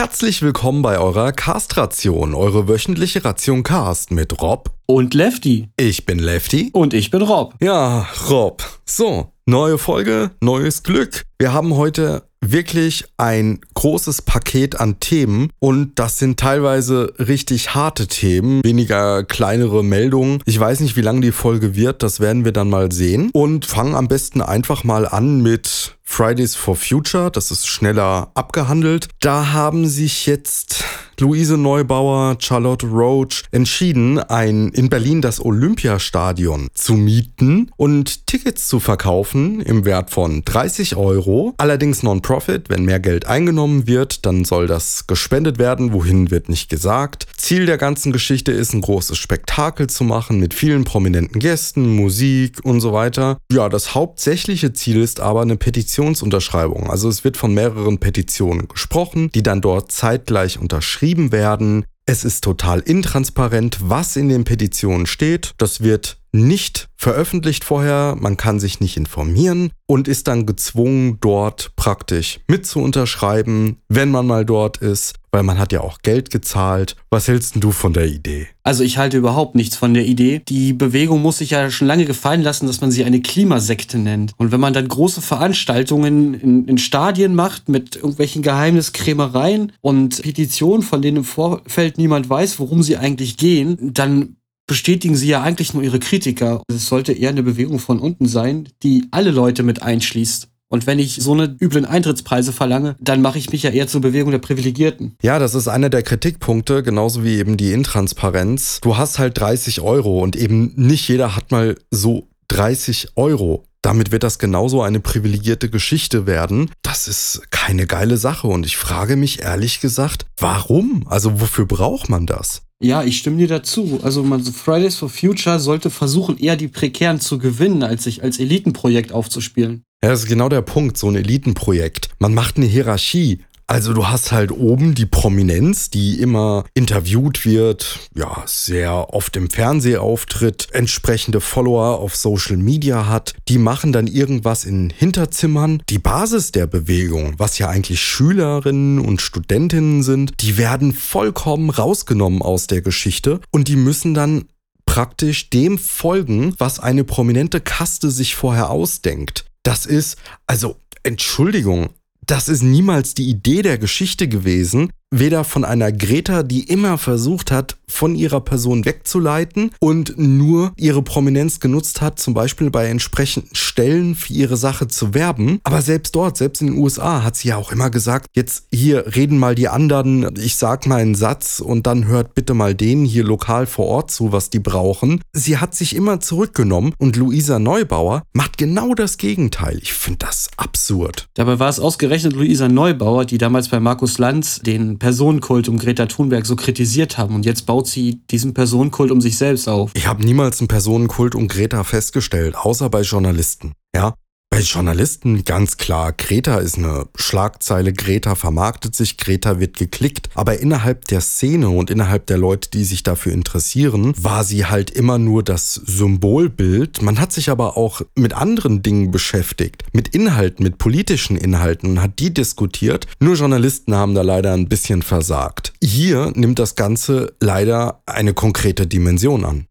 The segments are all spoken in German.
Herzlich willkommen bei eurer Castration, eure wöchentliche Ration Cast mit Rob und Lefty. Ich bin Lefty. Und ich bin Rob. Ja, Rob. So, neue Folge, neues Glück. Wir haben heute wirklich ein großes Paket an Themen und das sind teilweise richtig harte Themen, weniger kleinere Meldungen. Ich weiß nicht, wie lang die Folge wird, das werden wir dann mal sehen und fangen am besten einfach mal an mit Fridays for Future, das ist schneller abgehandelt. Da haben sich jetzt Luise Neubauer, Charlotte Roach entschieden, ein in Berlin das Olympiastadion zu mieten und Tickets zu verkaufen im Wert von 30 Euro. Allerdings Non-Profit, wenn mehr Geld eingenommen wird, dann soll das gespendet werden. Wohin wird nicht gesagt. Ziel der ganzen Geschichte ist, ein großes Spektakel zu machen mit vielen prominenten Gästen, Musik und so weiter. Ja, das hauptsächliche Ziel ist aber eine Petitionsunterschreibung. Also es wird von mehreren Petitionen gesprochen, die dann dort zeitgleich unterschrieben werden. Es ist total intransparent, was in den Petitionen steht. Das wird nicht veröffentlicht vorher, man kann sich nicht informieren und ist dann gezwungen, dort praktisch mit zu unterschreiben, wenn man mal dort ist, weil man hat ja auch Geld gezahlt. Was hältst du von der Idee? Also ich halte überhaupt nichts von der Idee. Die Bewegung muss sich ja schon lange gefallen lassen, dass man sie eine Klimasekte nennt. Und wenn man dann große Veranstaltungen in, in Stadien macht mit irgendwelchen Geheimniskrämereien und Petitionen, von denen im Vorfeld niemand weiß, worum sie eigentlich gehen, dann bestätigen sie ja eigentlich nur ihre Kritiker. Es sollte eher eine Bewegung von unten sein, die alle Leute mit einschließt. Und wenn ich so eine üblen Eintrittspreise verlange, dann mache ich mich ja eher zur Bewegung der Privilegierten. Ja, das ist einer der Kritikpunkte, genauso wie eben die Intransparenz. Du hast halt 30 Euro und eben nicht jeder hat mal so 30 Euro. Damit wird das genauso eine privilegierte Geschichte werden. Das ist keine geile Sache und ich frage mich ehrlich gesagt, warum? Also wofür braucht man das? Ja, ich stimme dir dazu. Also man, Fridays for Future sollte versuchen, eher die Prekären zu gewinnen, als sich als Elitenprojekt aufzuspielen. Ja, das ist genau der Punkt, so ein Elitenprojekt. Man macht eine Hierarchie. Also du hast halt oben die Prominenz, die immer interviewt wird, ja, sehr oft im Fernsehen auftritt, entsprechende Follower auf Social Media hat. Die machen dann irgendwas in Hinterzimmern. Die Basis der Bewegung, was ja eigentlich Schülerinnen und Studentinnen sind, die werden vollkommen rausgenommen aus der Geschichte und die müssen dann praktisch dem folgen, was eine prominente Kaste sich vorher ausdenkt. Das ist, also Entschuldigung, das ist niemals die Idee der Geschichte gewesen, weder von einer Greta, die immer versucht hat, von ihrer Person wegzuleiten und nur ihre Prominenz genutzt hat, zum Beispiel bei entsprechenden Stellen für ihre Sache zu werben. Aber selbst dort, selbst in den USA, hat sie ja auch immer gesagt, jetzt hier reden mal die anderen, ich sag mal einen Satz und dann hört bitte mal denen hier lokal vor Ort zu, was die brauchen. Sie hat sich immer zurückgenommen und Luisa Neubauer macht genau das Gegenteil. Ich finde das absurd. Dabei war es ausgerechnet Luisa Neubauer, die damals bei Markus Lanz den Personenkult um Greta Thunberg so kritisiert haben. Und jetzt baut sie diesen Personenkult um sich selbst auf. Ich habe niemals einen Personenkult um Greta festgestellt, außer bei Journalisten. Ja, bei Journalisten ganz klar, Greta ist eine Schlagzeile, Greta vermarktet sich, Greta wird geklickt. Aber innerhalb der Szene und innerhalb der Leute, die sich dafür interessieren, war sie halt immer nur das Symbolbild. Man hat sich aber auch mit anderen Dingen beschäftigt, mit Inhalten, mit politischen Inhalten und hat die diskutiert. Nur Journalisten haben da leider ein bisschen versagt. Hier nimmt das Ganze leider eine konkrete Dimension an.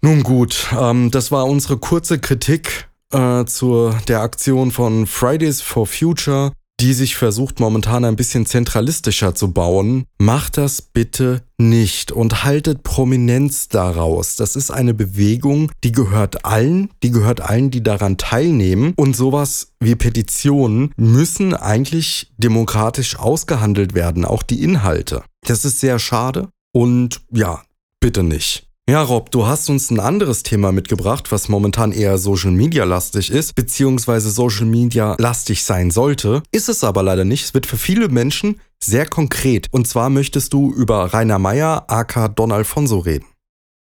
Nun gut, ähm, das war unsere kurze Kritik äh, zur der Aktion von Fridays for Future, die sich versucht momentan ein bisschen zentralistischer zu bauen. Macht das bitte nicht und haltet Prominenz daraus. Das ist eine Bewegung, die gehört allen, die gehört allen, die daran teilnehmen. Und sowas wie Petitionen müssen eigentlich demokratisch ausgehandelt werden, auch die Inhalte. Das ist sehr schade und ja, bitte nicht. Ja, Rob, du hast uns ein anderes Thema mitgebracht, was momentan eher Social Media lastig ist, beziehungsweise Social Media lastig sein sollte. Ist es aber leider nicht. Es wird für viele Menschen sehr konkret. Und zwar möchtest du über Rainer Meyer, aka Don Alfonso, reden.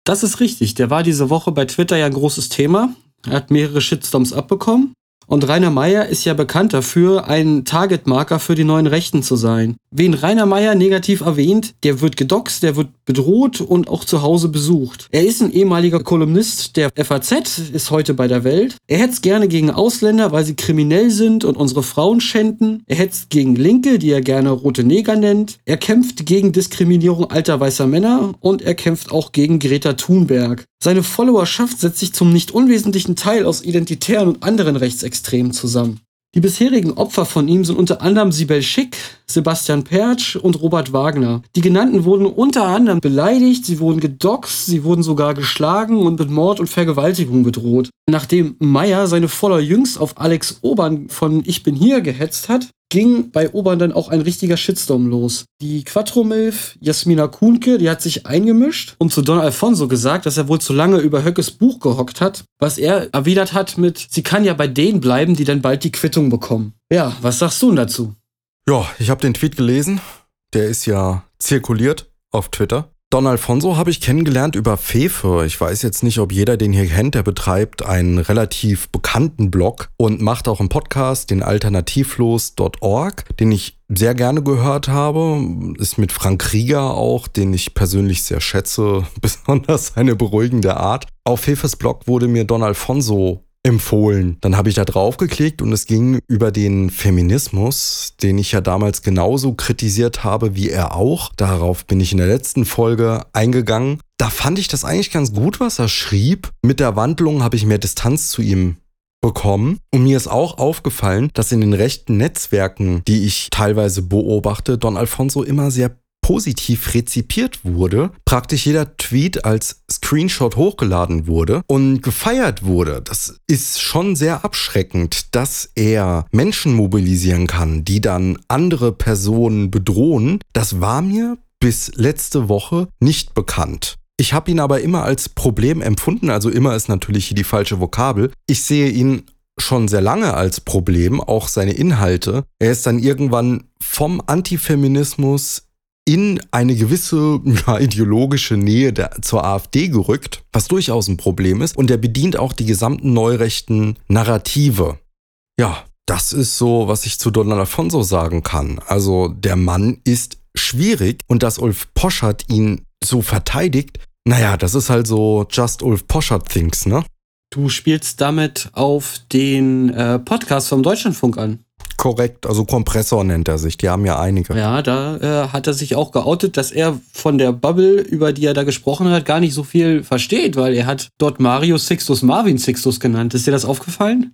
Das ist richtig. Der war diese Woche bei Twitter ja ein großes Thema. Er hat mehrere Shitstorms abbekommen. Und Rainer Meyer ist ja bekannt dafür, ein Targetmarker für die neuen Rechten zu sein. Wen Rainer Meyer negativ erwähnt, der wird gedoxt, der wird bedroht und auch zu Hause besucht. Er ist ein ehemaliger Kolumnist der FAZ, ist heute bei der Welt. Er hetzt gerne gegen Ausländer, weil sie kriminell sind und unsere Frauen schänden. Er hetzt gegen Linke, die er gerne rote Neger nennt. Er kämpft gegen Diskriminierung alter weißer Männer und er kämpft auch gegen Greta Thunberg. Seine Followerschaft setzt sich zum nicht unwesentlichen Teil aus Identitären und anderen Rechtsextremen zusammen. Die bisherigen Opfer von ihm sind unter anderem Sibel Schick, Sebastian Pertsch und Robert Wagner. Die genannten wurden unter anderem beleidigt, sie wurden gedoxt, sie wurden sogar geschlagen und mit Mord und Vergewaltigung bedroht. Nachdem Meyer seine Follower jüngst auf Alex Obern von Ich bin hier gehetzt hat, ging bei Obern dann auch ein richtiger Shitstorm los. Die Quattro-Milf, Jasmina Kuhnke, die hat sich eingemischt und zu Don Alfonso gesagt, dass er wohl zu lange über Höckes Buch gehockt hat, was er erwidert hat mit, sie kann ja bei denen bleiben, die dann bald die Quittung bekommen. Ja, was sagst du dazu? Ja, ich habe den Tweet gelesen. Der ist ja zirkuliert auf Twitter. Don Alfonso habe ich kennengelernt über Fefe. Ich weiß jetzt nicht, ob jeder den hier kennt. Der betreibt einen relativ bekannten Blog und macht auch einen Podcast, den alternativlos.org, den ich sehr gerne gehört habe. Ist mit Frank Krieger auch, den ich persönlich sehr schätze, besonders seine beruhigende Art. Auf Fefes Blog wurde mir Don Alfonso empfohlen. Dann habe ich da drauf geklickt und es ging über den Feminismus, den ich ja damals genauso kritisiert habe wie er auch. Darauf bin ich in der letzten Folge eingegangen. Da fand ich das eigentlich ganz gut, was er schrieb. Mit der Wandlung habe ich mehr Distanz zu ihm bekommen. Und mir ist auch aufgefallen, dass in den rechten Netzwerken, die ich teilweise beobachte, Don Alfonso immer sehr positiv rezipiert wurde, praktisch jeder Tweet als Screenshot hochgeladen wurde und gefeiert wurde. Das ist schon sehr abschreckend, dass er Menschen mobilisieren kann, die dann andere Personen bedrohen. Das war mir bis letzte Woche nicht bekannt. Ich habe ihn aber immer als Problem empfunden, also immer ist natürlich hier die falsche Vokabel. Ich sehe ihn schon sehr lange als Problem, auch seine Inhalte. Er ist dann irgendwann vom Antifeminismus in eine gewisse ja, ideologische Nähe der, zur AfD gerückt, was durchaus ein Problem ist. Und er bedient auch die gesamten neurechten Narrative. Ja, das ist so, was ich zu Donald Alfonso sagen kann. Also der Mann ist schwierig und dass Ulf Poschert ihn so verteidigt, naja, das ist halt so Just Ulf Poschert Things, ne? Du spielst damit auf den äh, Podcast vom Deutschlandfunk an. Korrekt, also Kompressor nennt er sich, die haben ja einige. Ja, da äh, hat er sich auch geoutet, dass er von der Bubble, über die er da gesprochen hat, gar nicht so viel versteht, weil er hat dort Mario Sixtus Marvin Sixtus genannt. Ist dir das aufgefallen?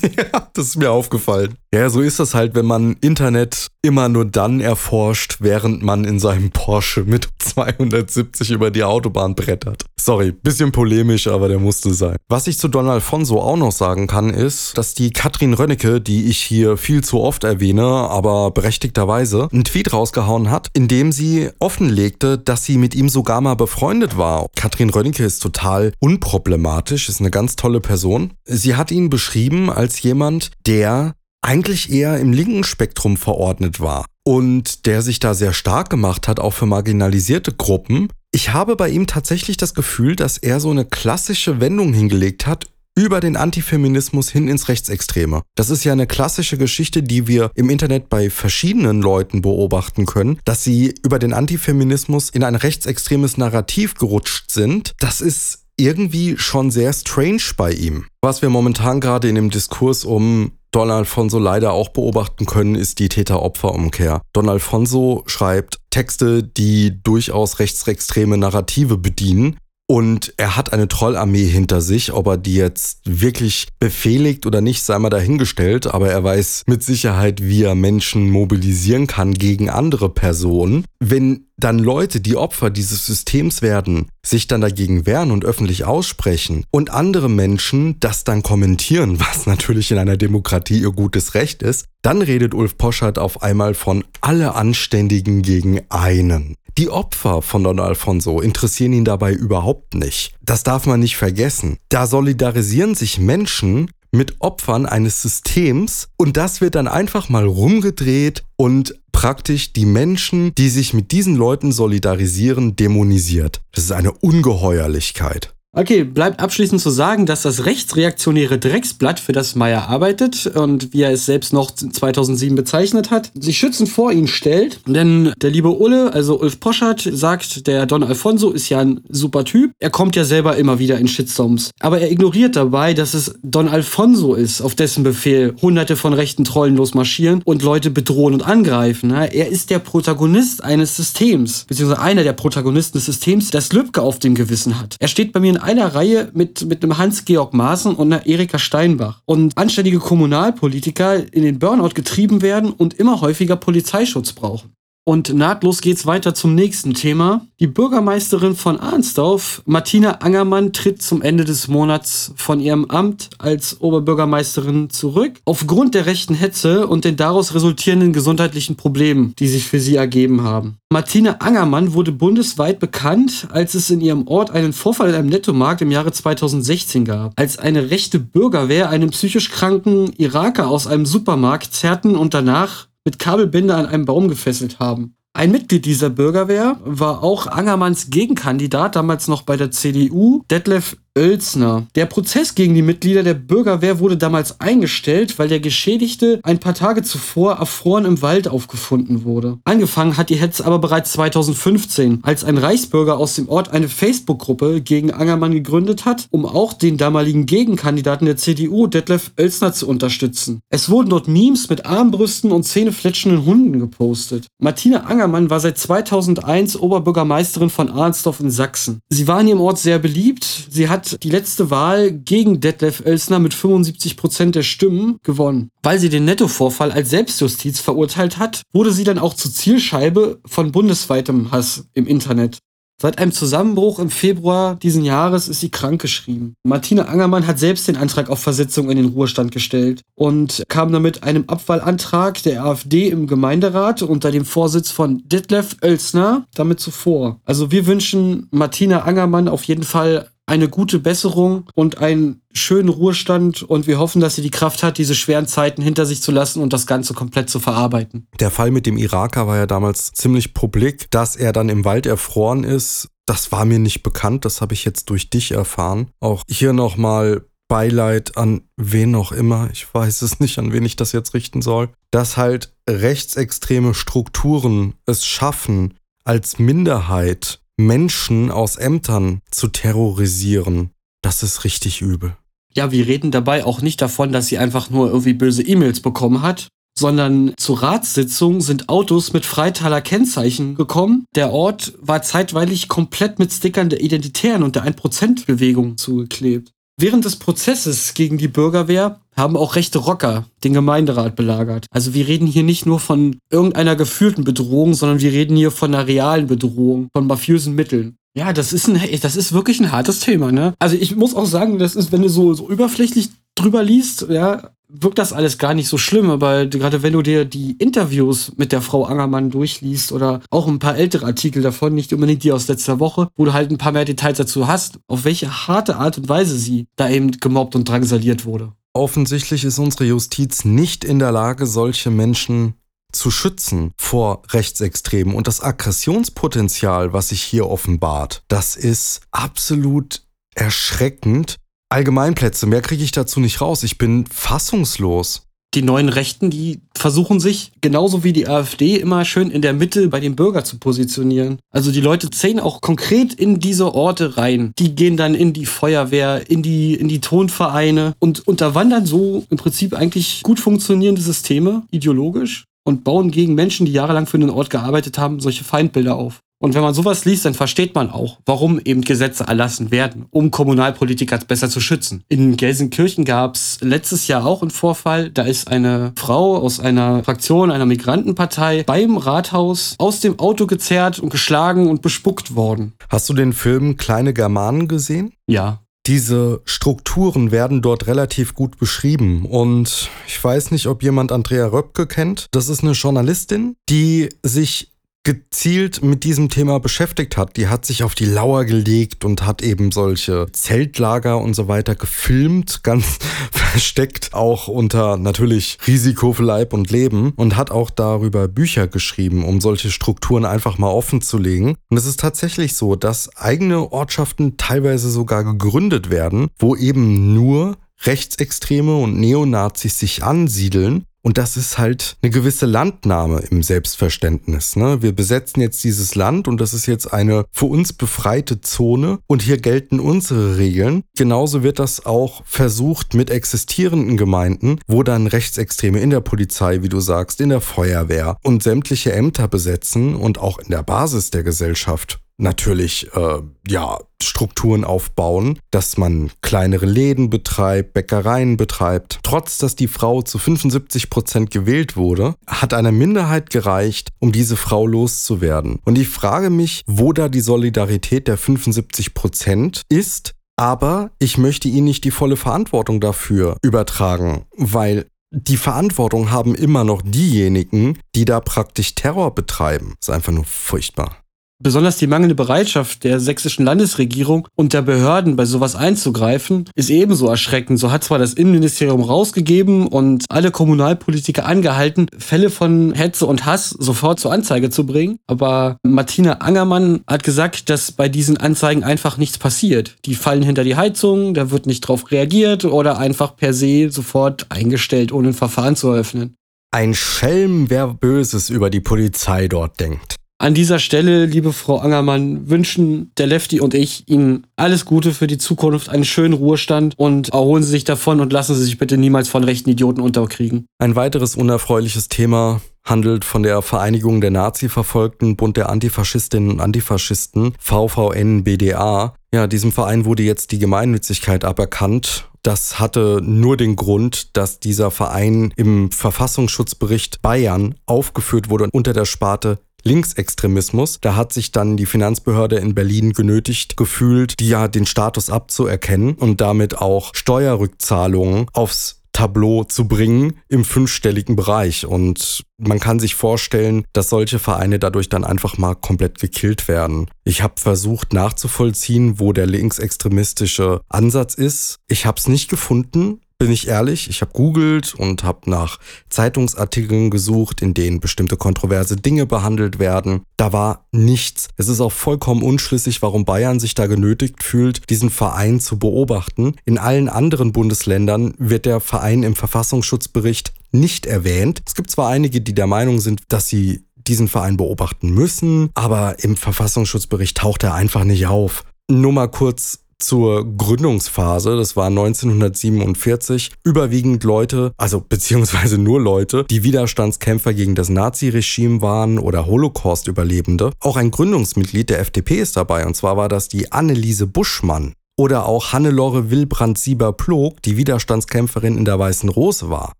ja, das ist mir aufgefallen. Ja, so ist das halt, wenn man Internet immer nur dann erforscht, während man in seinem Porsche mit 270 über die Autobahn brettert. Sorry, bisschen polemisch, aber der musste sein. Was ich zu Don Alfonso auch noch sagen kann, ist, dass die Katrin Rönnecke, die ich hier viel zu oft erwähne, aber berechtigterweise, einen Tweet rausgehauen hat, in dem sie offenlegte, dass sie mit ihm sogar mal befreundet war. Katrin Rönnecke ist total unproblematisch, ist eine ganz tolle Person. Sie hat ihn beschrieben als jemand, der eigentlich eher im linken Spektrum verordnet war und der sich da sehr stark gemacht hat, auch für marginalisierte Gruppen. Ich habe bei ihm tatsächlich das Gefühl, dass er so eine klassische Wendung hingelegt hat über den Antifeminismus hin ins Rechtsextreme. Das ist ja eine klassische Geschichte, die wir im Internet bei verschiedenen Leuten beobachten können, dass sie über den Antifeminismus in ein rechtsextremes Narrativ gerutscht sind. Das ist irgendwie schon sehr strange bei ihm. Was wir momentan gerade in dem Diskurs um Don Alfonso leider auch beobachten können, ist die Täter-Opfer-Umkehr. Don Alfonso schreibt Texte, die durchaus rechtsextreme Narrative bedienen, und er hat eine Trollarmee hinter sich. Ob er die jetzt wirklich befehligt oder nicht, sei mal dahingestellt. Aber er weiß mit Sicherheit, wie er Menschen mobilisieren kann gegen andere Personen. Wenn dann Leute, die Opfer dieses Systems werden, sich dann dagegen wehren und öffentlich aussprechen und andere Menschen das dann kommentieren, was natürlich in einer Demokratie ihr gutes Recht ist, dann redet Ulf Poschert auf einmal von alle Anständigen gegen einen. Die Opfer von Don Alfonso interessieren ihn dabei überhaupt nicht. Das darf man nicht vergessen. Da solidarisieren sich Menschen mit Opfern eines Systems und das wird dann einfach mal rumgedreht und praktisch die Menschen, die sich mit diesen Leuten solidarisieren, dämonisiert. Das ist eine Ungeheuerlichkeit. Okay, bleibt abschließend zu sagen, dass das rechtsreaktionäre Drecksblatt, für das Meyer arbeitet und wie er es selbst noch 2007 bezeichnet hat, sich schützend vor ihn stellt. Denn der liebe Ulle, also Ulf Poschert, sagt, der Don Alfonso ist ja ein super Typ. Er kommt ja selber immer wieder in Shitstorms. Aber er ignoriert dabei, dass es Don Alfonso ist, auf dessen Befehl hunderte von rechten Trollen losmarschieren und Leute bedrohen und angreifen. Er ist der Protagonist eines Systems, beziehungsweise einer der Protagonisten des Systems, das Lübcke auf dem Gewissen hat. Er steht bei mir in einer Reihe mit, mit einem Hans-Georg Maaßen und einer Erika Steinbach. Und anständige Kommunalpolitiker in den Burnout getrieben werden und immer häufiger Polizeischutz brauchen. Und nahtlos geht's weiter zum nächsten Thema. Die Bürgermeisterin von Arnsdorf, Martina Angermann, tritt zum Ende des Monats von ihrem Amt als Oberbürgermeisterin zurück. Aufgrund der rechten Hetze und den daraus resultierenden gesundheitlichen Problemen, die sich für sie ergeben haben. Martina Angermann wurde bundesweit bekannt, als es in ihrem Ort einen Vorfall in einem Nettomarkt im Jahre 2016 gab. Als eine rechte Bürgerwehr einen psychisch kranken Iraker aus einem Supermarkt zerrten und danach mit Kabelbinder an einem Baum gefesselt haben. Ein Mitglied dieser Bürgerwehr war auch Angermanns Gegenkandidat, damals noch bei der CDU, Detlef Oelsner. Der Prozess gegen die Mitglieder der Bürgerwehr wurde damals eingestellt, weil der Geschädigte ein paar Tage zuvor erfroren im Wald aufgefunden wurde. Angefangen hat die Hetze aber bereits 2015, als ein Reichsbürger aus dem Ort eine Facebook-Gruppe gegen Angermann gegründet hat, um auch den damaligen Gegenkandidaten der CDU, Detlef Oelsner, zu unterstützen. Es wurden dort Memes mit Armbrüsten und zähnefletschenden Hunden gepostet. Martina Angermann war seit 2001 Oberbürgermeisterin von Arnsdorf in Sachsen. Sie war in ihrem Ort sehr beliebt. Sie hat die letzte Wahl gegen Detlef Oelsner mit 75 Prozent der Stimmen gewonnen. Weil sie den Nettovorfall als Selbstjustiz verurteilt hat, wurde sie dann auch zur Zielscheibe von bundesweitem Hass im Internet. Seit einem Zusammenbruch im Februar diesen Jahres ist sie krankgeschrieben. Martina Angermann hat selbst den Antrag auf Versetzung in den Ruhestand gestellt und kam damit einem Abwahlantrag der AfD im Gemeinderat unter dem Vorsitz von Detlef Oelsner damit zuvor. Also wir wünschen Martina Angermann auf jeden Fall eine gute Besserung und einen schönen Ruhestand und wir hoffen, dass sie die Kraft hat, diese schweren Zeiten hinter sich zu lassen und das Ganze komplett zu verarbeiten. Der Fall mit dem Iraker war ja damals ziemlich publik, dass er dann im Wald erfroren ist. Das war mir nicht bekannt, das habe ich jetzt durch dich erfahren. Auch hier nochmal Beileid an wen auch immer, ich weiß es nicht, an wen ich das jetzt richten soll, dass halt rechtsextreme Strukturen es schaffen, als Minderheit Menschen aus Ämtern zu terrorisieren, das ist richtig übel. Ja, wir reden dabei auch nicht davon, dass sie einfach nur irgendwie böse E-Mails bekommen hat, sondern zur Ratssitzung sind Autos mit Freitaler Kennzeichen gekommen. Der Ort war zeitweilig komplett mit Stickern der Identitären und der 1%-Bewegung zugeklebt. Während des Prozesses gegen die Bürgerwehr haben auch rechte Rocker den Gemeinderat belagert. Also wir reden hier nicht nur von irgendeiner gefühlten Bedrohung, sondern wir reden hier von einer realen Bedrohung, von mafiösen Mitteln. Ja, das ist ein, das ist wirklich ein hartes Thema, ne? Also ich muss auch sagen, das ist, wenn du so, so überflächlich drüber liest, ja, wirkt das alles gar nicht so schlimm, aber gerade wenn du dir die Interviews mit der Frau Angermann durchliest oder auch ein paar ältere Artikel davon, nicht unbedingt die aus letzter Woche, wo du halt ein paar mehr Details dazu hast, auf welche harte Art und Weise sie da eben gemobbt und drangsaliert wurde. Offensichtlich ist unsere Justiz nicht in der Lage, solche Menschen zu schützen vor Rechtsextremen. Und das Aggressionspotenzial, was sich hier offenbart, das ist absolut erschreckend Allgemeinplätze, mehr kriege ich dazu nicht raus. Ich bin fassungslos. Die neuen Rechten, die versuchen sich genauso wie die AfD immer schön in der Mitte bei den Bürgern zu positionieren. Also die Leute zählen auch konkret in diese Orte rein. Die gehen dann in die Feuerwehr, in die, in die Tonvereine und unterwandern so im Prinzip eigentlich gut funktionierende Systeme, ideologisch, und bauen gegen Menschen, die jahrelang für den Ort gearbeitet haben, solche Feindbilder auf. Und wenn man sowas liest, dann versteht man auch, warum eben Gesetze erlassen werden, um Kommunalpolitiker besser zu schützen. In Gelsenkirchen gab es letztes Jahr auch einen Vorfall. Da ist eine Frau aus einer Fraktion einer Migrantenpartei beim Rathaus aus dem Auto gezerrt und geschlagen und bespuckt worden. Hast du den Film Kleine Germanen gesehen? Ja. Diese Strukturen werden dort relativ gut beschrieben und ich weiß nicht, ob jemand Andrea Röpke kennt. Das ist eine Journalistin, die sich gezielt mit diesem Thema beschäftigt hat. Die hat sich auf die Lauer gelegt und hat eben solche Zeltlager und so weiter gefilmt, ganz versteckt, auch unter natürlich Risiko für Leib und Leben und hat auch darüber Bücher geschrieben, um solche Strukturen einfach mal offen zu legen. Und es ist tatsächlich so, dass eigene Ortschaften teilweise sogar gegründet werden, wo eben nur Rechtsextreme und Neonazis sich ansiedeln und das ist halt eine gewisse Landnahme im Selbstverständnis. Ne? Wir besetzen jetzt dieses Land und das ist jetzt eine für uns befreite Zone und hier gelten unsere Regeln. Genauso wird das auch versucht mit existierenden Gemeinden, wo dann Rechtsextreme in der Polizei, wie du sagst, in der Feuerwehr und sämtliche Ämter besetzen und auch in der Basis der Gesellschaft natürlich äh, ja Strukturen aufbauen, dass man kleinere Läden betreibt, Bäckereien betreibt. Trotz dass die Frau zu 75 Prozent gewählt wurde, hat eine Minderheit gereicht, um diese Frau loszuwerden. Und ich frage mich, wo da die Solidarität der 75 Prozent ist. Aber ich möchte ihnen nicht die volle Verantwortung dafür übertragen, weil die Verantwortung haben immer noch diejenigen, die da praktisch Terror betreiben. Das ist einfach nur furchtbar. Besonders die mangelnde Bereitschaft der sächsischen Landesregierung und der Behörden bei sowas einzugreifen, ist ebenso erschreckend. So hat zwar das Innenministerium rausgegeben und alle Kommunalpolitiker angehalten, Fälle von Hetze und Hass sofort zur Anzeige zu bringen, aber Martina Angermann hat gesagt, dass bei diesen Anzeigen einfach nichts passiert. Die fallen hinter die Heizung, da wird nicht drauf reagiert oder einfach per se sofort eingestellt, ohne ein Verfahren zu eröffnen. Ein Schelm, wer Böses über die Polizei dort denkt. An dieser Stelle, liebe Frau Angermann, wünschen der Lefty und ich Ihnen alles Gute für die Zukunft, einen schönen Ruhestand und erholen Sie sich davon und lassen Sie sich bitte niemals von rechten Idioten unterkriegen. Ein weiteres unerfreuliches Thema handelt von der Vereinigung der Nazi-Verfolgten, Bund der Antifaschistinnen und Antifaschisten, VVN-BDA. Ja, diesem Verein wurde jetzt die Gemeinnützigkeit aberkannt. Das hatte nur den Grund, dass dieser Verein im Verfassungsschutzbericht Bayern aufgeführt wurde unter der Sparte Linksextremismus. Da hat sich dann die Finanzbehörde in Berlin genötigt gefühlt, die ja den Status abzuerkennen und damit auch Steuerrückzahlungen aufs Tableau zu bringen im fünfstelligen Bereich. Und man kann sich vorstellen, dass solche Vereine dadurch dann einfach mal komplett gekillt werden. Ich habe versucht nachzuvollziehen, wo der linksextremistische Ansatz ist. Ich habe es nicht gefunden bin ich ehrlich. Ich habe googelt und habe nach Zeitungsartikeln gesucht, in denen bestimmte kontroverse Dinge behandelt werden. Da war nichts. Es ist auch vollkommen unschlüssig, warum Bayern sich da genötigt fühlt, diesen Verein zu beobachten. In allen anderen Bundesländern wird der Verein im Verfassungsschutzbericht nicht erwähnt. Es gibt zwar einige, die der Meinung sind, dass sie diesen Verein beobachten müssen, aber im Verfassungsschutzbericht taucht er einfach nicht auf. Nur mal kurz zur Gründungsphase, das war 1947, überwiegend Leute, also beziehungsweise nur Leute, die Widerstandskämpfer gegen das Naziregime waren oder Holocaust-Überlebende. Auch ein Gründungsmitglied der FDP ist dabei, und zwar war das die Anneliese Buschmann. Oder auch Hannelore Wilbrand-Sieber-Plog, die Widerstandskämpferin in der Weißen Rose war.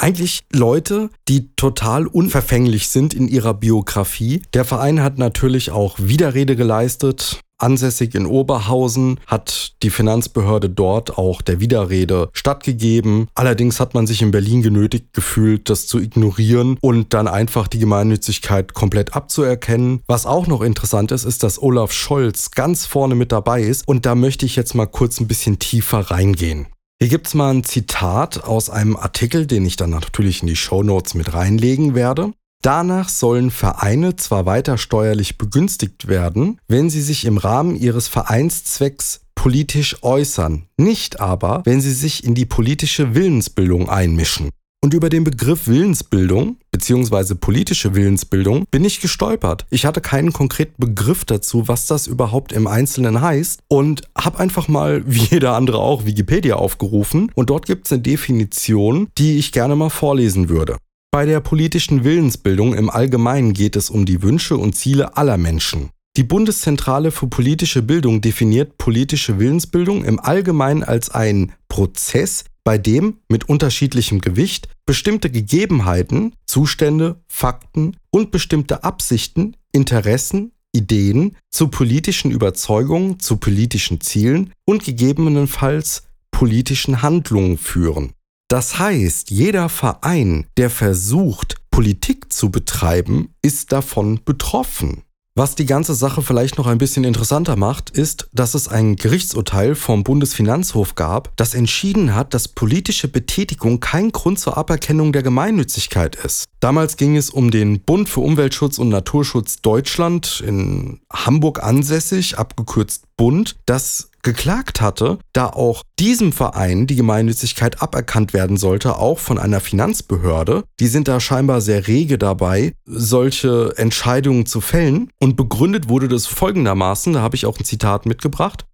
Eigentlich Leute, die total unverfänglich sind in ihrer Biografie. Der Verein hat natürlich auch Widerrede geleistet, Ansässig in Oberhausen hat die Finanzbehörde dort auch der Widerrede stattgegeben. Allerdings hat man sich in Berlin genötigt gefühlt, das zu ignorieren und dann einfach die Gemeinnützigkeit komplett abzuerkennen. Was auch noch interessant ist, ist, dass Olaf Scholz ganz vorne mit dabei ist und da möchte ich jetzt mal kurz ein bisschen tiefer reingehen. Hier gibt es mal ein Zitat aus einem Artikel, den ich dann natürlich in die Show Notes mit reinlegen werde. Danach sollen Vereine zwar weiter steuerlich begünstigt werden, wenn sie sich im Rahmen ihres Vereinszwecks politisch äußern, nicht aber, wenn sie sich in die politische Willensbildung einmischen. Und über den Begriff Willensbildung bzw. politische Willensbildung bin ich gestolpert. Ich hatte keinen konkreten Begriff dazu, was das überhaupt im Einzelnen heißt und habe einfach mal, wie jeder andere auch, Wikipedia aufgerufen und dort gibt es eine Definition, die ich gerne mal vorlesen würde. Bei der politischen Willensbildung im Allgemeinen geht es um die Wünsche und Ziele aller Menschen. Die Bundeszentrale für politische Bildung definiert politische Willensbildung im Allgemeinen als einen Prozess, bei dem mit unterschiedlichem Gewicht bestimmte Gegebenheiten, Zustände, Fakten und bestimmte Absichten, Interessen, Ideen zu politischen Überzeugungen, zu politischen Zielen und gegebenenfalls politischen Handlungen führen. Das heißt, jeder Verein, der versucht, Politik zu betreiben, ist davon betroffen. Was die ganze Sache vielleicht noch ein bisschen interessanter macht, ist, dass es ein Gerichtsurteil vom Bundesfinanzhof gab, das entschieden hat, dass politische Betätigung kein Grund zur Aberkennung der Gemeinnützigkeit ist. Damals ging es um den Bund für Umweltschutz und Naturschutz Deutschland in Hamburg ansässig, abgekürzt Bund, das geklagt hatte, da auch diesem Verein die Gemeinnützigkeit aberkannt werden sollte, auch von einer Finanzbehörde. Die sind da scheinbar sehr rege dabei, solche Entscheidungen zu fällen. Und begründet wurde das folgendermaßen, da habe ich auch ein Zitat mitgebracht.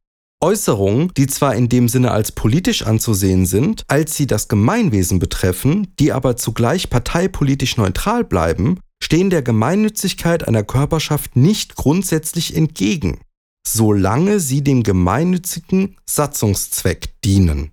Äußerungen, die zwar in dem Sinne als politisch anzusehen sind, als sie das Gemeinwesen betreffen, die aber zugleich parteipolitisch neutral bleiben, stehen der Gemeinnützigkeit einer Körperschaft nicht grundsätzlich entgegen solange sie dem gemeinnützigen Satzungszweck dienen.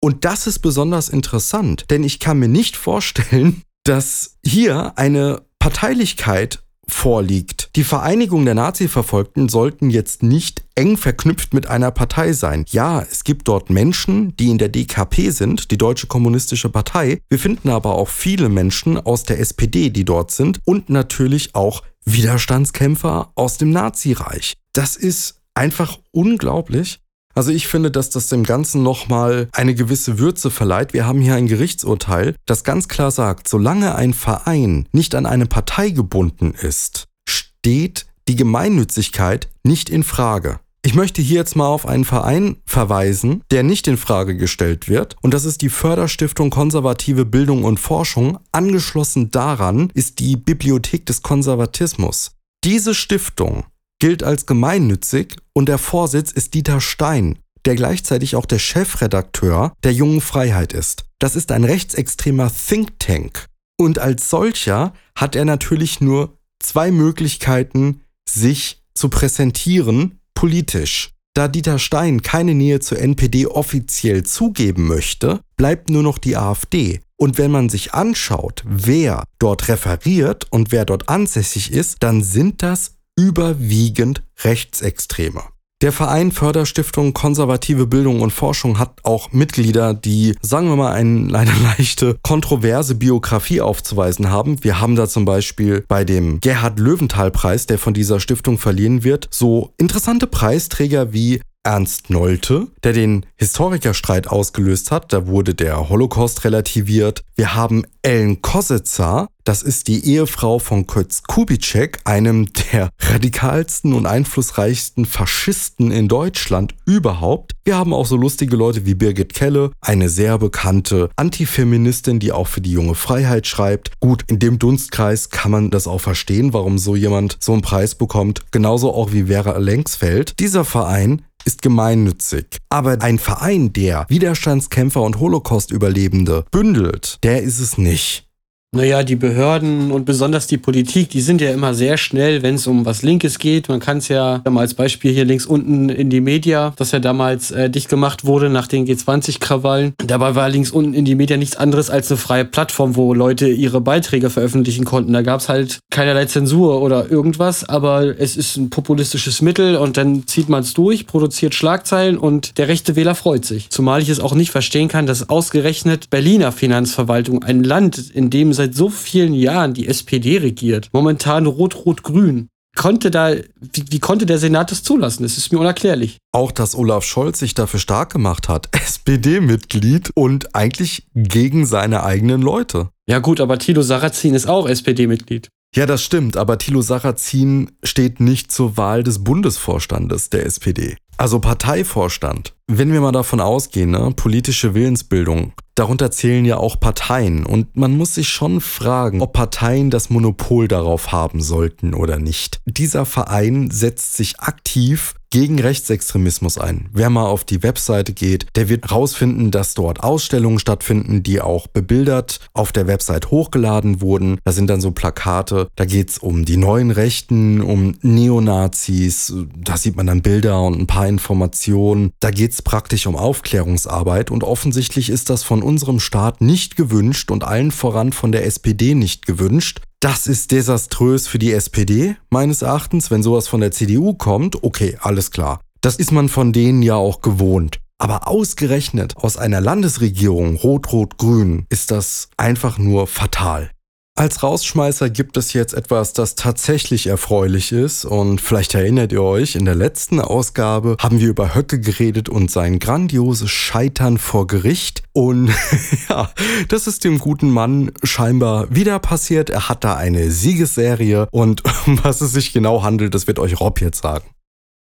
Und das ist besonders interessant, denn ich kann mir nicht vorstellen, dass hier eine Parteilichkeit vorliegt. Die Vereinigung der Nazi-Verfolgten sollten jetzt nicht eng verknüpft mit einer Partei sein. Ja, es gibt dort Menschen, die in der DKP sind, die Deutsche Kommunistische Partei. Wir finden aber auch viele Menschen aus der SPD, die dort sind und natürlich auch Widerstandskämpfer aus dem Nazireich. Das ist einfach unglaublich. Also ich finde, dass das dem Ganzen nochmal eine gewisse Würze verleiht. Wir haben hier ein Gerichtsurteil, das ganz klar sagt, solange ein Verein nicht an eine Partei gebunden ist, steht die Gemeinnützigkeit nicht in Frage. Ich möchte hier jetzt mal auf einen Verein verweisen, der nicht in Frage gestellt wird, und das ist die Förderstiftung Konservative Bildung und Forschung. Angeschlossen daran ist die Bibliothek des Konservatismus. Diese Stiftung gilt als gemeinnützig und der Vorsitz ist Dieter Stein, der gleichzeitig auch der Chefredakteur der Jungen Freiheit ist. Das ist ein rechtsextremer Think Tank. Und als solcher hat er natürlich nur zwei Möglichkeiten, sich zu präsentieren politisch. Da Dieter Stein keine Nähe zur NPD offiziell zugeben möchte, bleibt nur noch die AfD. Und wenn man sich anschaut, wer dort referiert und wer dort ansässig ist, dann sind das überwiegend Rechtsextreme. Der Verein Förderstiftung Konservative Bildung und Forschung hat auch Mitglieder, die, sagen wir mal, eine, eine leichte kontroverse Biografie aufzuweisen haben. Wir haben da zum Beispiel bei dem Gerhard Löwenthal Preis, der von dieser Stiftung verliehen wird, so interessante Preisträger wie Ernst Nolte, der den Historikerstreit ausgelöst hat. Da wurde der Holocaust relativiert. Wir haben Ellen Kositzer, das ist die Ehefrau von Kurz Kubitschek, einem der radikalsten und einflussreichsten Faschisten in Deutschland überhaupt. Wir haben auch so lustige Leute wie Birgit Kelle, eine sehr bekannte Antifeministin, die auch für die junge Freiheit schreibt. Gut, in dem Dunstkreis kann man das auch verstehen, warum so jemand so einen Preis bekommt. Genauso auch wie Vera Lengsfeld. Dieser Verein ist gemeinnützig. Aber ein Verein, der Widerstandskämpfer und Holocaust-Überlebende bündelt, der ist es nicht. Naja, die Behörden und besonders die Politik, die sind ja immer sehr schnell, wenn es um was Linkes geht. Man kann es ja als Beispiel hier links unten in die Media, das ja damals äh, dicht gemacht wurde nach den G20-Krawallen. Dabei war links unten in die Media nichts anderes als eine freie Plattform, wo Leute ihre Beiträge veröffentlichen konnten. Da gab es halt keinerlei Zensur oder irgendwas, aber es ist ein populistisches Mittel und dann zieht man es durch, produziert Schlagzeilen und der rechte Wähler freut sich. Zumal ich es auch nicht verstehen kann, dass ausgerechnet Berliner Finanzverwaltung, ein Land, in dem seit so vielen Jahren die SPD regiert, momentan rot-rot-grün. Konnte da, wie, wie, konnte der Senat das zulassen? Das ist mir unerklärlich. Auch, dass Olaf Scholz sich dafür stark gemacht hat, SPD-Mitglied und eigentlich gegen seine eigenen Leute. Ja gut, aber Thilo Sarrazin ist auch SPD-Mitglied. Ja, das stimmt, aber Thilo Sarrazin steht nicht zur Wahl des Bundesvorstandes der SPD. Also Parteivorstand. Wenn wir mal davon ausgehen, ne, politische Willensbildung, darunter zählen ja auch Parteien und man muss sich schon fragen, ob Parteien das Monopol darauf haben sollten oder nicht. Dieser Verein setzt sich aktiv gegen Rechtsextremismus ein. Wer mal auf die Webseite geht, der wird herausfinden, dass dort Ausstellungen stattfinden, die auch bebildert auf der Website hochgeladen wurden. Da sind dann so Plakate, da geht's um die neuen Rechten, um Neonazis, da sieht man dann Bilder und ein paar Informationen. Da geht's praktisch um Aufklärungsarbeit und offensichtlich ist das von unserem Staat nicht gewünscht und allen voran von der SPD nicht gewünscht. Das ist desaströs für die SPD, meines Erachtens. Wenn sowas von der CDU kommt, okay, alles klar. Das ist man von denen ja auch gewohnt. Aber ausgerechnet aus einer Landesregierung Rot-Rot-Grün ist das einfach nur fatal. Als Rausschmeißer gibt es jetzt etwas, das tatsächlich erfreulich ist und vielleicht erinnert ihr euch, in der letzten Ausgabe haben wir über Höcke geredet und sein grandioses Scheitern vor Gericht und ja, das ist dem guten Mann scheinbar wieder passiert. Er hat da eine Siegesserie und um was es sich genau handelt, das wird euch Rob jetzt sagen.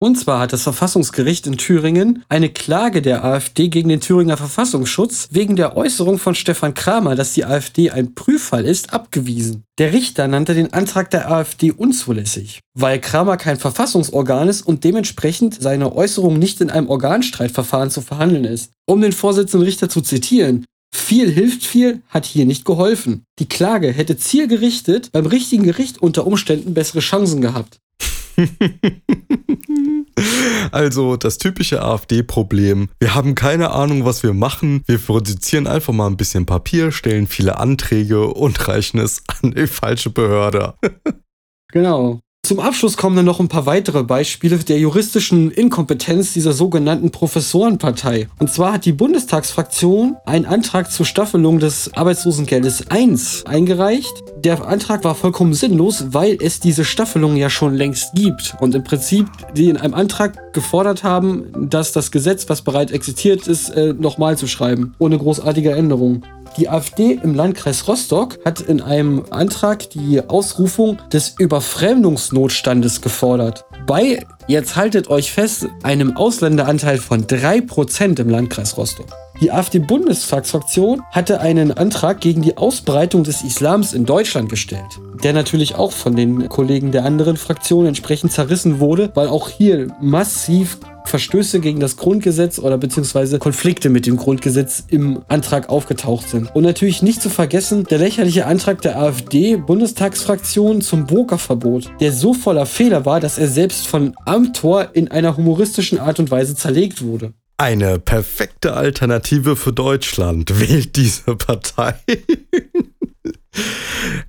Und zwar hat das Verfassungsgericht in Thüringen eine Klage der AfD gegen den Thüringer Verfassungsschutz wegen der Äußerung von Stefan Kramer, dass die AfD ein Prüffall ist, abgewiesen. Der Richter nannte den Antrag der AfD unzulässig, weil Kramer kein Verfassungsorgan ist und dementsprechend seine Äußerung nicht in einem Organstreitverfahren zu verhandeln ist. Um den Vorsitzenden Richter zu zitieren, viel hilft viel, hat hier nicht geholfen. Die Klage hätte zielgerichtet beim richtigen Gericht unter Umständen bessere Chancen gehabt. Also das typische AfD-Problem. Wir haben keine Ahnung, was wir machen. Wir produzieren einfach mal ein bisschen Papier, stellen viele Anträge und reichen es an die falsche Behörde. Genau. Zum Abschluss kommen dann noch ein paar weitere Beispiele der juristischen Inkompetenz dieser sogenannten Professorenpartei. Und zwar hat die Bundestagsfraktion einen Antrag zur Staffelung des Arbeitslosengeldes 1 eingereicht. Der Antrag war vollkommen sinnlos, weil es diese Staffelung ja schon längst gibt. Und im Prinzip die in einem Antrag gefordert haben, dass das Gesetz, was bereits existiert ist, äh, nochmal zu schreiben, ohne großartige Änderungen. Die AfD im Landkreis Rostock hat in einem Antrag die Ausrufung des Überfremdungsnotstandes gefordert. Bei, jetzt haltet euch fest, einem Ausländeranteil von 3% im Landkreis Rostock. Die AfD-Bundestagsfraktion hatte einen Antrag gegen die Ausbreitung des Islams in Deutschland gestellt, der natürlich auch von den Kollegen der anderen Fraktionen entsprechend zerrissen wurde, weil auch hier massiv Verstöße gegen das Grundgesetz oder beziehungsweise Konflikte mit dem Grundgesetz im Antrag aufgetaucht sind. Und natürlich nicht zu vergessen der lächerliche Antrag der AfD-Bundestagsfraktion zum Burka-Verbot, der so voller Fehler war, dass er selbst von Amtor in einer humoristischen Art und Weise zerlegt wurde. Eine perfekte Alternative für Deutschland wählt diese Partei.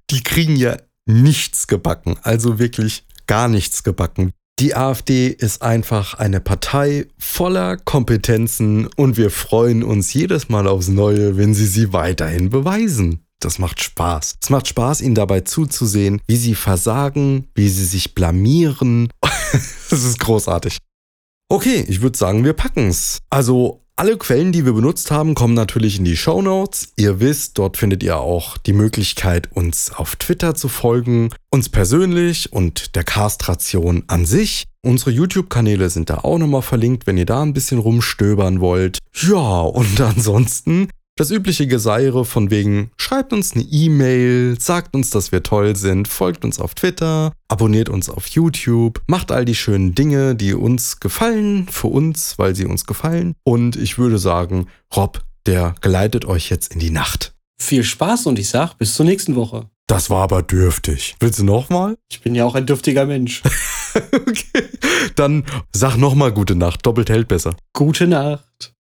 Die kriegen ja nichts gebacken, also wirklich gar nichts gebacken. Die AfD ist einfach eine Partei voller Kompetenzen und wir freuen uns jedes Mal aufs Neue, wenn sie sie weiterhin beweisen. Das macht Spaß. Es macht Spaß, ihnen dabei zuzusehen, wie sie versagen, wie sie sich blamieren. das ist großartig. Okay, ich würde sagen, wir packen's. Also alle Quellen, die wir benutzt haben, kommen natürlich in die Show Notes. Ihr wisst, dort findet ihr auch die Möglichkeit, uns auf Twitter zu folgen, uns persönlich und der Castration an sich. Unsere YouTube-Kanäle sind da auch nochmal verlinkt, wenn ihr da ein bisschen rumstöbern wollt. Ja, und ansonsten das übliche Geseire von wegen, schreibt uns eine E-Mail, sagt uns, dass wir toll sind, folgt uns auf Twitter, abonniert uns auf YouTube, macht all die schönen Dinge, die uns gefallen, für uns, weil sie uns gefallen. Und ich würde sagen, Rob, der geleitet euch jetzt in die Nacht. Viel Spaß und ich sag bis zur nächsten Woche. Das war aber dürftig. Willst du nochmal? Ich bin ja auch ein dürftiger Mensch. okay. Dann sag nochmal gute Nacht. Doppelt hält besser. Gute Nacht.